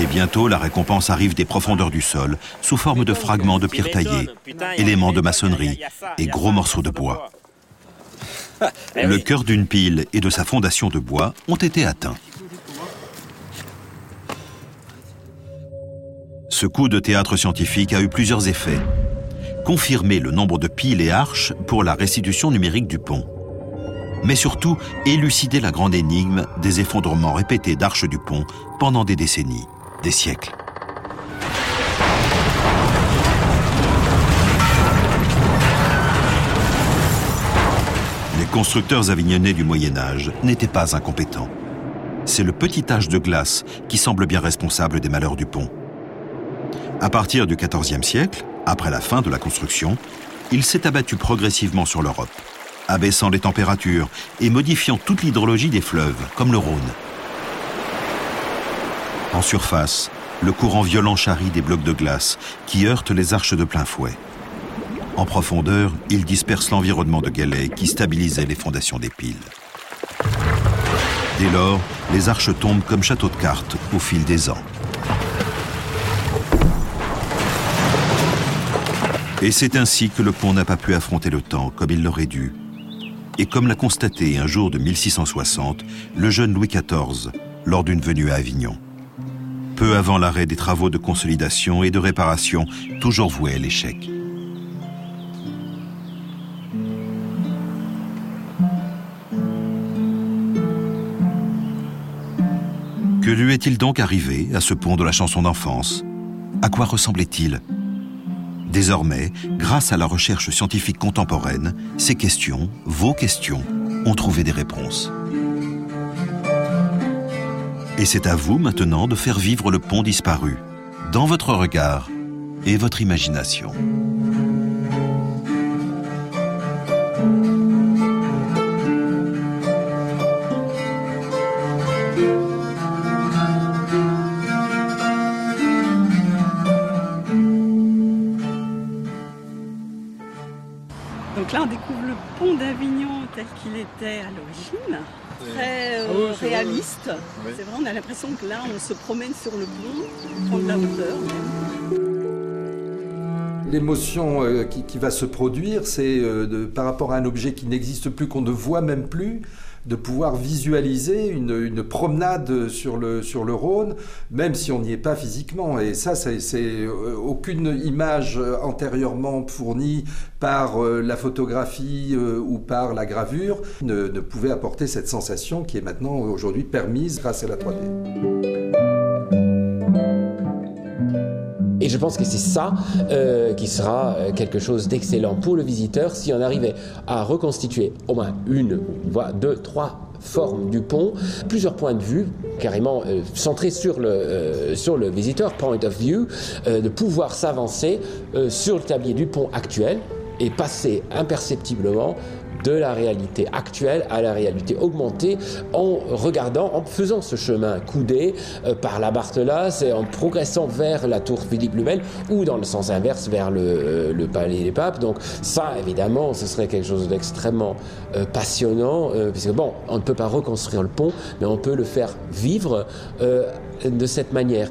Et bientôt, la récompense arrive des profondeurs du sol, sous forme de fragments de pierre taillée, éléments de maçonnerie et gros morceaux de bois. Le cœur d'une pile et de sa fondation de bois ont été atteints. Ce coup de théâtre scientifique a eu plusieurs effets. Confirmer le nombre de piles et arches pour la restitution numérique du pont. mais surtout élucider la grande énigme des effondrements répétés d'arches du pont pendant des décennies, des siècles. Constructeurs avignonnais du Moyen Âge n'étaient pas incompétents. C'est le petit âge de glace qui semble bien responsable des malheurs du pont. À partir du XIVe siècle, après la fin de la construction, il s'est abattu progressivement sur l'Europe, abaissant les températures et modifiant toute l'hydrologie des fleuves, comme le Rhône. En surface, le courant violent charrie des blocs de glace qui heurtent les arches de plein fouet. En profondeur, il disperse l'environnement de galets qui stabilisait les fondations des piles. Dès lors, les arches tombent comme châteaux de cartes au fil des ans. Et c'est ainsi que le pont n'a pas pu affronter le temps comme il l'aurait dû. Et comme l'a constaté un jour de 1660 le jeune Louis XIV lors d'une venue à Avignon. Peu avant l'arrêt des travaux de consolidation et de réparation, toujours voués à l'échec. Que lui est-il donc arrivé à ce pont de la chanson d'enfance? À quoi ressemblait-il? Désormais, grâce à la recherche scientifique contemporaine, ces questions, vos questions, ont trouvé des réponses. Et c'est à vous maintenant de faire vivre le pont disparu, dans votre regard et votre imagination. Était à l'origine, très euh, Ah réaliste. C'est vrai, on a l'impression que là, on se promène sur le pont, on prend de la hauteur. L'émotion euh, qui, qui va se produire, c'est euh, de- par rapport à un objet qui n'existe plus, qu'on ne voit même plus, de pouvoir visualiser une, promenade sur le, Rhône, même si on n'y est pas physiquement. Et ça, c'est euh, aucune image euh, antérieurement fournie par euh, la photographie ou par la gravure ne, ne pouvait apporter cette sensation qui est maintenant aujourd'hui permise grâce à la 3D. Et je pense que c'est ça euh, qui sera euh, quelque chose d'excellent pour le visiteur si on arrivait à reconstituer au moins une, voire deux, trois formes du pont, plusieurs points de vue, carrément euh, centrés sur le, sur le visiteur, point of view, de pouvoir s'avancer sur le tablier du pont actuel et passer imperceptiblement de la réalité actuelle à la réalité augmentée en regardant, en faisant ce chemin coudé euh, par la Barthelas et en progressant vers la tour Philippe le Bel ou dans le sens inverse vers le, euh, palais des papes. Donc ça, évidemment, ce serait quelque chose d'extrêmement euh, passionnant, puisque bon, on ne peut pas reconstruire le pont, mais on peut le faire vivre de cette manière.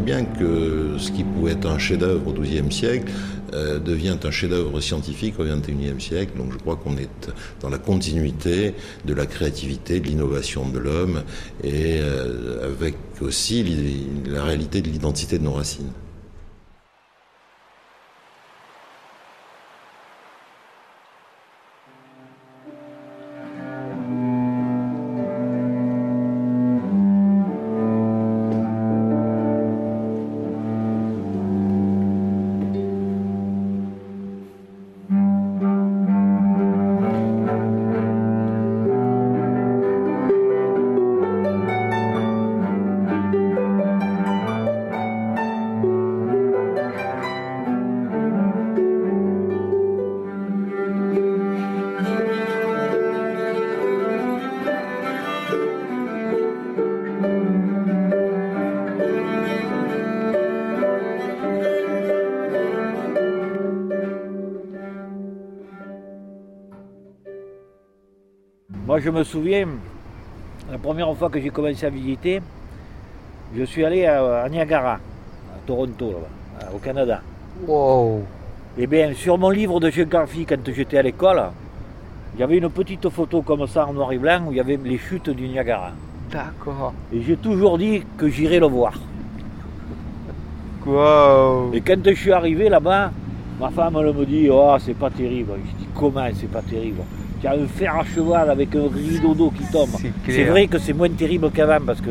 Bien que ce qui pouvait être un chef-d'œuvre au XIIe siècle euh, devient un chef-d'œuvre scientifique au XXIe siècle. Donc je crois qu'on est dans la continuité de la créativité, de l'innovation de l'homme et euh, avec aussi la réalité de l'identité de nos racines. Moi, je me souviens, la première fois que j'ai commencé à visiter, je suis allé à, à Niagara, à Toronto, au Canada. Wow. Et bien, sur mon livre de géographie, quand j'étais à l'école, il y avait une petite photo comme ça en noir et blanc où il y avait les chutes du Niagara. D'accord. Et j'ai toujours dit que j'irais le voir. Waouh Et quand je suis arrivé là-bas, ma femme elle me dit Oh, c'est pas terrible. Je dis Comment c'est pas terrible? Tu as un fer à cheval avec un rideau d'eau qui tombe. C'est vrai que c'est moins terrible qu'avant parce que,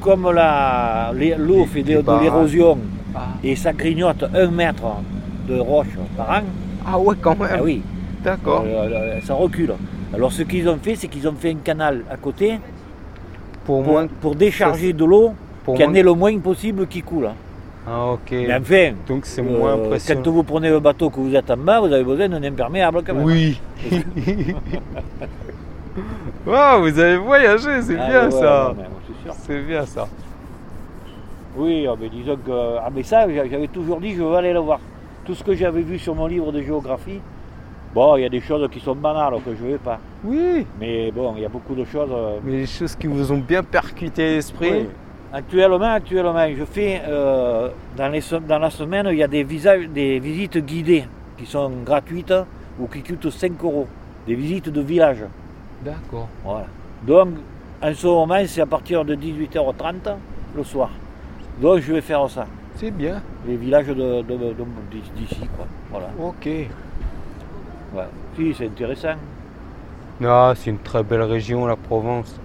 comme l'eau fait de, l'érosion Ah. et ça grignote un mètre de roche par an, Ah ouais, quand même. ah oui, D'accord. euh, euh, ça recule. Alors ce qu'ils ont fait, c'est qu'ils ont fait un canal à côté Pour pour, moins. pour décharger de l'eau, y en ait le moins possible qui coule. Ah ok. Mais enfin, Donc c'est euh, moins impressionnant. quand vous prenez le bateau que vous êtes en bas, vous avez besoin d'un imperméable quand même. Oui. [LAUGHS] Waouh, vous avez voyagé, c'est Ah bien ouais, ça. ouais, c'est bien ça. Oui, ah, mais disons que. Ah, mais ça, j'a- j'avais toujours dit, je veux aller le voir. Tout ce que j'avais vu sur mon livre de géographie, bon, il y a des choses qui sont banales que je ne vais pas. Oui. Mais bon, il y a beaucoup de choses. euh, Mais les choses qui vous ont bien percuté l'esprit. oui. Actuellement, actuellement, je fais euh, dans, les se- dans la semaine, il y a des, visages, des visites guidées qui sont gratuites ou qui coûtent 5 euros. Des visites de village. D'accord. Voilà. Donc, en ce moment, c'est à partir de 18h30 le soir. Donc, je vais faire ça. C'est bien. Les villages de- de- de- d'ici, quoi. Voilà. Ok. Ouais. Si, c'est intéressant. Non, c'est une très belle région, la Provence.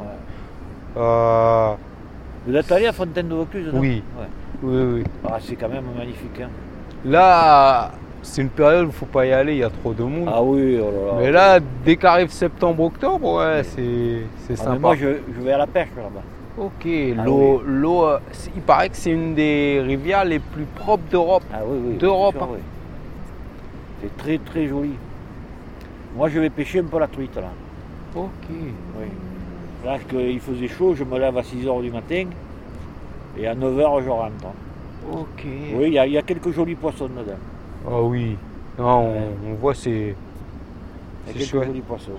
Euh, Vous êtes allé à Fontaine de Vaucluse Oui. Ouais. oui, oui. Ah, c'est quand même magnifique. hein. Là, c'est une période où il ne faut pas y aller, il y a trop de monde. Ah oui, oh là là. Mais là, dès qu'arrive septembre-octobre, ouais, c'est c'est Ah, sympa. mais moi, je, je vais à la pêche là-bas. Ok, Ah l'eau, l'eau, euh, il paraît que c'est une des rivières les plus propres d'Europe. Ah oui, oui. D'Europe. oui. C'est très très joli. Moi, je vais pêcher un peu la truite là. Ok. Oui. Là, qu'il faisait chaud, je me lève à 6h du matin et à 9h, je rentre. Ok. Oui, il y, a- il y a quelques jolis poissons dedans. Ah oui. Non, on, on voit c'est. Il y a C'est quelques chouette. jolis poissons.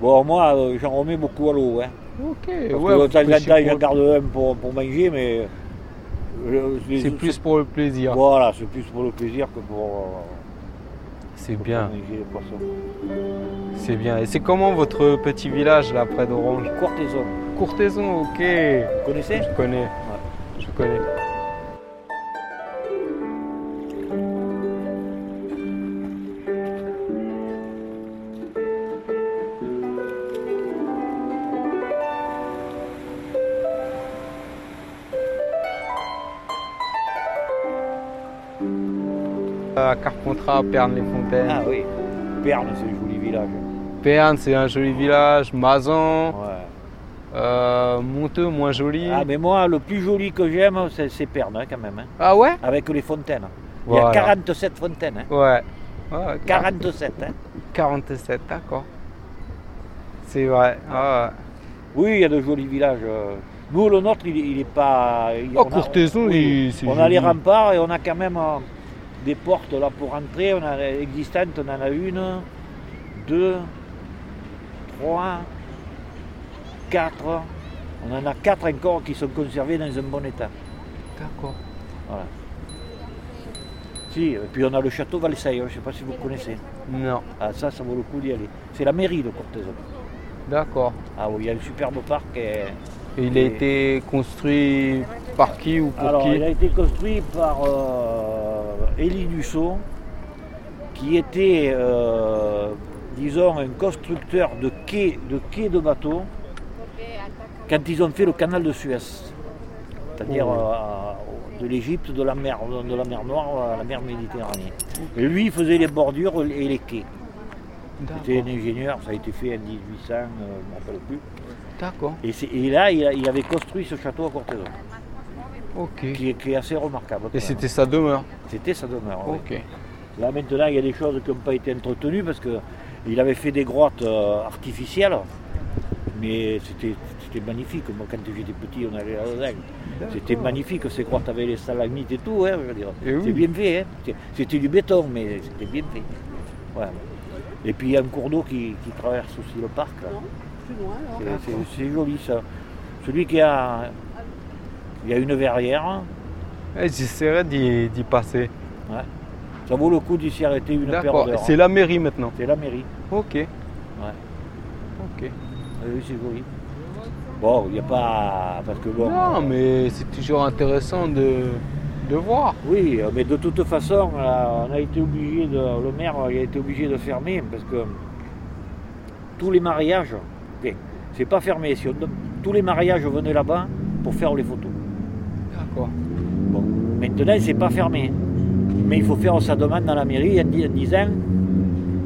Bon, moi, euh, j'en remets beaucoup à l'eau. Hein. Ok. Parce ouais, que vous de temps en pêchez temps, j'en pour- garde un pour, pour manger, mais. euh, les- C'est plus pour le plaisir. Voilà, c'est plus pour le plaisir que pour. euh, C'est bien. C'est bien. Et c'est comment votre petit village là près d'Orange? Courtaison. Courtaison, ok. Vous connaissez? Je connais. Je connais. Carpentras, Pernes-les-Fontaines. Ah oui, Perne, c'est un joli village. Pernes, c'est un joli village. Mazan. Ouais. Euh, Monteux, moins joli. Ah, mais moi, le plus joli que j'aime, c'est, c'est Perne, hein, quand même. hein. Ah ouais? Avec les fontaines. Il y a 47 fontaines. hein. Ouais. Ouais, 47, hein. 47, d'accord. C'est vrai. Ah, Oui, il y a de jolis villages. euh. Nous, le nôtre, il, il est pas. il- Oh, on a- Courtaison, oui, il- On a les remparts et on a quand même euh, des portes là pour entrer. On a existantes, on en a une, deux, trois, quatre. On en a quatre encore qui sont conservés dans un bon état. D'accord. Voilà. Si, et puis on a le château Valseille, je ne sais pas si vous connaissez. Non. Ah, ça, ça vaut le coup d'y aller. C'est la mairie de Courtaison. D'accord. Ah oui, il y a un superbe parc. Et... Et il a été construit par qui ou pour Alors, qui il a été construit par euh, Élie Dussault, qui était, euh, disons, un constructeur de quais de, quais de bateaux quand ils ont fait le canal de Suez. C'est-à-dire Oh. euh, de l'Égypte, de la mer, de la mer Noire à la mer Méditerranée. Et lui, il faisait les bordures et les quais. C'était un ingénieur, ça a été fait en 1800, euh, je ne me rappelle plus. D'accord. Et, là, il, a- il avait construit ce château à Courtaison. Qui, est- qui est assez remarquable. Et c'était sa demeure C'était sa demeure. oui. Là maintenant, il y a des choses qui n'ont pas été entretenues parce qu'il avait fait des grottes euh, artificielles, mais c'était c'était magnifique. Moi, quand j'étais petit, on allait là-dedans. C'était magnifique ces grottes avec les stalagmites et tout. hein, je veux dire. Eh oui. C'est bien fait. hein. C'était- du béton, mais c'était bien fait. Et puis il y a un cours d'eau qui, qui traverse aussi le parc. C'est joli ça. Celui qui a. Il y a une verrière. Eh, J'essaierai d'y passer. Ouais. Ça vaut le coup d'y s'y arrêter une paire D'accord. d'heures. C'est la mairie maintenant C'est la mairie. Ok. Ouais. Ok. Oui, c'est joli. Bon, il n'y a pas. Parce que bon. Non, mais c'est toujours intéressant de, de voir. Oui, mais de toute façon, là, on a été obligé de, le maire a été obligé de fermer parce que tous les mariages, ok, c'est pas fermé, si on- tous les mariages venaient là-bas pour faire les photos. Bon, maintenant c'est pas fermé, mais il faut faire sa demande dans la mairie en, di- en disant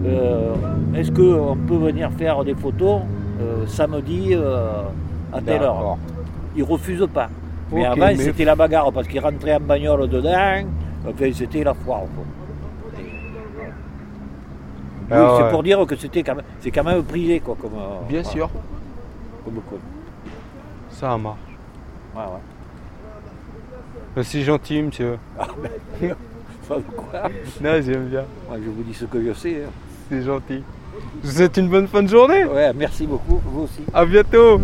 euh, est-ce qu'on peut venir faire des photos euh, samedi euh, à telle heure? Ils refusent pas. Mais avant mais- c'était la bagarre parce qu'ils rentraient en bagnole dedans, enfin c'était la foire. quoi. Ah c'est ouais. pour dire que c'était quand même, c'est quand même privé quoi, comme. Bien voilà, sûr. Comme. Ça marche. Ouais, ouais. C'est gentil, monsieur. Ah, ben, quoi Non, j'aime bien. Moi, je vous dis ce que je sais. hein. C'est gentil. Je vous souhaite une bonne fin de journée. Ouais, merci beaucoup, vous aussi. À bientôt.